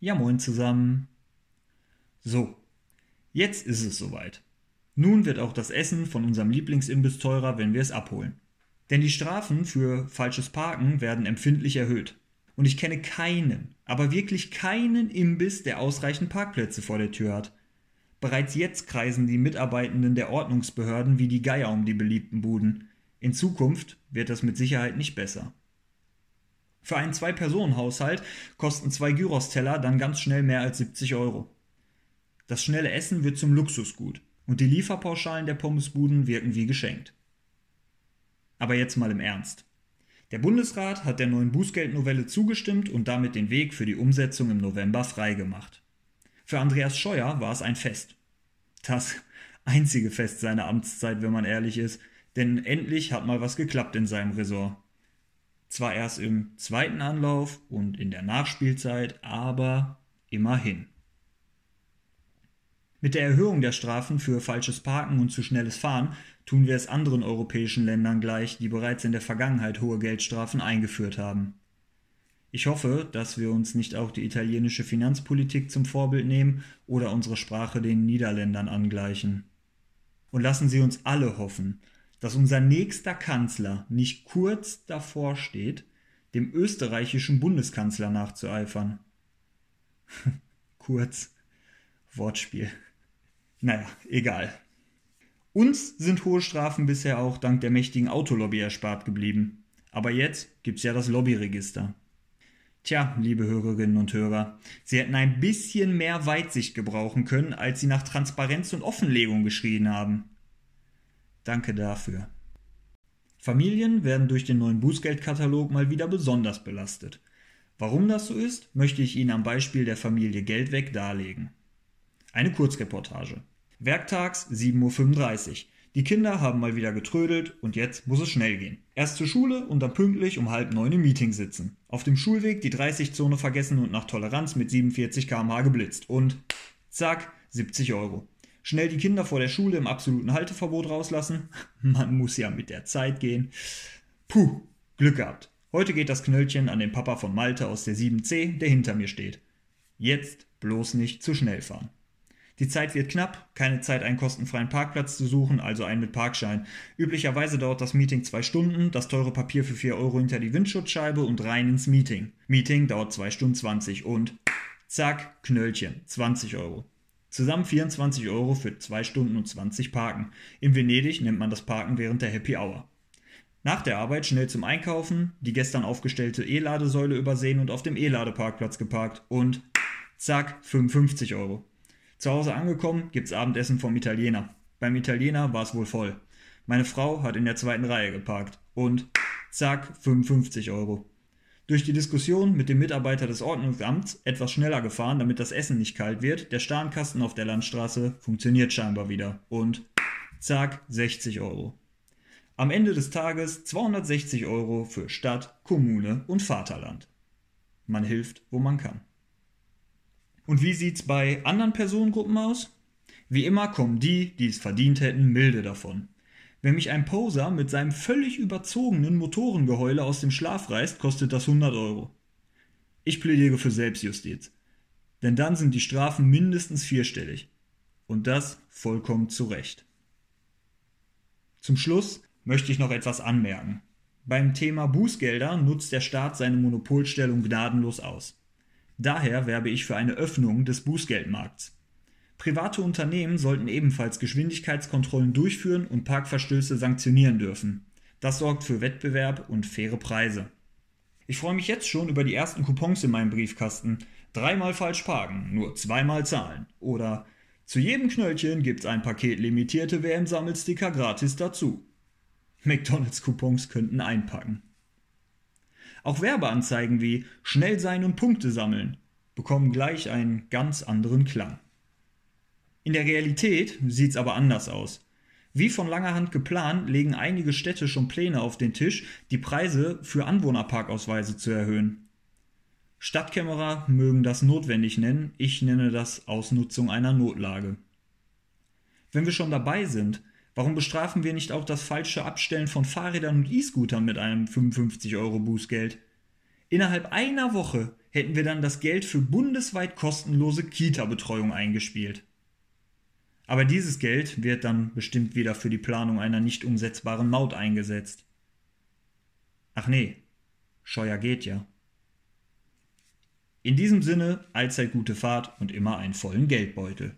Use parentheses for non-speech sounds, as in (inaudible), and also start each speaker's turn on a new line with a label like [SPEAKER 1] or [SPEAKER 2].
[SPEAKER 1] Ja, moin zusammen. So, jetzt ist es soweit. Nun wird auch das Essen von unserem Lieblingsimbiss teurer, wenn wir es abholen. Denn die Strafen für falsches Parken werden empfindlich erhöht. Und ich kenne keinen, aber wirklich keinen Imbiss, der ausreichend Parkplätze vor der Tür hat. Bereits jetzt kreisen die Mitarbeitenden der Ordnungsbehörden wie die Geier um die beliebten Buden. In Zukunft wird das mit Sicherheit nicht besser. Für einen Zwei-Personen-Haushalt kosten zwei Gyros-Teller dann ganz schnell mehr als 70 Euro. Das schnelle Essen wird zum Luxusgut und die Lieferpauschalen der Pommesbuden wirken wie geschenkt. Aber jetzt mal im Ernst. Der Bundesrat hat der neuen Bußgeldnovelle zugestimmt und damit den Weg für die Umsetzung im November freigemacht. Für Andreas Scheuer war es ein Fest. Das einzige Fest seiner Amtszeit, wenn man ehrlich ist, denn endlich hat mal was geklappt in seinem Ressort. Zwar erst im zweiten Anlauf und in der Nachspielzeit, aber immerhin. Mit der Erhöhung der Strafen für falsches Parken und zu schnelles Fahren tun wir es anderen europäischen Ländern gleich, die bereits in der Vergangenheit hohe Geldstrafen eingeführt haben. Ich hoffe, dass wir uns nicht auch die italienische Finanzpolitik zum Vorbild nehmen oder unsere Sprache den Niederländern angleichen. Und lassen Sie uns alle hoffen, dass unser nächster Kanzler nicht kurz davor steht, dem österreichischen Bundeskanzler nachzueifern. (laughs) kurz. Wortspiel. Naja, egal. Uns sind hohe Strafen bisher auch dank der mächtigen Autolobby erspart geblieben. Aber jetzt gibt's ja das Lobbyregister. Tja, liebe Hörerinnen und Hörer, Sie hätten ein bisschen mehr Weitsicht gebrauchen können, als Sie nach Transparenz und Offenlegung geschrien haben. Danke dafür. Familien werden durch den neuen Bußgeldkatalog mal wieder besonders belastet. Warum das so ist, möchte ich Ihnen am Beispiel der Familie Geldweg darlegen. Eine Kurzreportage. Werktags 7.35 Uhr. Die Kinder haben mal wieder getrödelt und jetzt muss es schnell gehen. Erst zur Schule und dann pünktlich um halb neun im Meeting sitzen. Auf dem Schulweg die 30-Zone vergessen und nach Toleranz mit 47 km/h geblitzt. Und zack, 70 Euro. Schnell die Kinder vor der Schule im absoluten Halteverbot rauslassen. (laughs) Man muss ja mit der Zeit gehen. Puh, Glück gehabt. Heute geht das Knöllchen an den Papa von Malte aus der 7C, der hinter mir steht. Jetzt bloß nicht zu schnell fahren. Die Zeit wird knapp, keine Zeit, einen kostenfreien Parkplatz zu suchen, also einen mit Parkschein. Üblicherweise dauert das Meeting zwei Stunden, das teure Papier für 4 Euro hinter die Windschutzscheibe und rein ins Meeting. Meeting dauert 2 Stunden 20 und zack, Knöllchen, 20 Euro. Zusammen 24 Euro für 2 Stunden und 20 Parken. In Venedig nennt man das Parken während der Happy Hour. Nach der Arbeit schnell zum Einkaufen, die gestern aufgestellte E-Ladesäule übersehen und auf dem E-Ladeparkplatz geparkt und zack, 55 Euro. Zu Hause angekommen, gibt's Abendessen vom Italiener. Beim Italiener war es wohl voll. Meine Frau hat in der zweiten Reihe geparkt und zack, 55 Euro durch die Diskussion mit dem Mitarbeiter des Ordnungsamts etwas schneller gefahren, damit das Essen nicht kalt wird. Der Starnkasten auf der Landstraße funktioniert scheinbar wieder. Und zack, 60 Euro. Am Ende des Tages 260 Euro für Stadt, Kommune und Vaterland. Man hilft, wo man kann. Und wie sieht's bei anderen Personengruppen aus? Wie immer kommen die, die es verdient hätten, milde davon. Wenn mich ein Poser mit seinem völlig überzogenen Motorengeheule aus dem Schlaf reißt, kostet das 100 Euro. Ich plädiere für Selbstjustiz. Denn dann sind die Strafen mindestens vierstellig. Und das vollkommen zu Recht. Zum Schluss möchte ich noch etwas anmerken. Beim Thema Bußgelder nutzt der Staat seine Monopolstellung gnadenlos aus. Daher werbe ich für eine Öffnung des Bußgeldmarkts. Private Unternehmen sollten ebenfalls Geschwindigkeitskontrollen durchführen und Parkverstöße sanktionieren dürfen. Das sorgt für Wettbewerb und faire Preise. Ich freue mich jetzt schon über die ersten Coupons in meinem Briefkasten. Dreimal falsch parken, nur zweimal zahlen. Oder zu jedem Knöllchen gibt's ein Paket limitierte WM-Sammelsticker gratis dazu. McDonalds-Coupons könnten einpacken. Auch Werbeanzeigen wie Schnell sein und Punkte sammeln bekommen gleich einen ganz anderen Klang. In der Realität sieht es aber anders aus. Wie von langer Hand geplant, legen einige Städte schon Pläne auf den Tisch, die Preise für Anwohnerparkausweise zu erhöhen. Stadtkämmerer mögen das notwendig nennen, ich nenne das Ausnutzung einer Notlage. Wenn wir schon dabei sind, warum bestrafen wir nicht auch das falsche Abstellen von Fahrrädern und E-Scootern mit einem 55 Euro Bußgeld? Innerhalb einer Woche hätten wir dann das Geld für bundesweit kostenlose Kita-Betreuung eingespielt. Aber dieses Geld wird dann bestimmt wieder für die Planung einer nicht umsetzbaren Maut eingesetzt. Ach nee, Scheuer geht ja. In diesem Sinne, allzeit gute Fahrt und immer einen vollen Geldbeutel.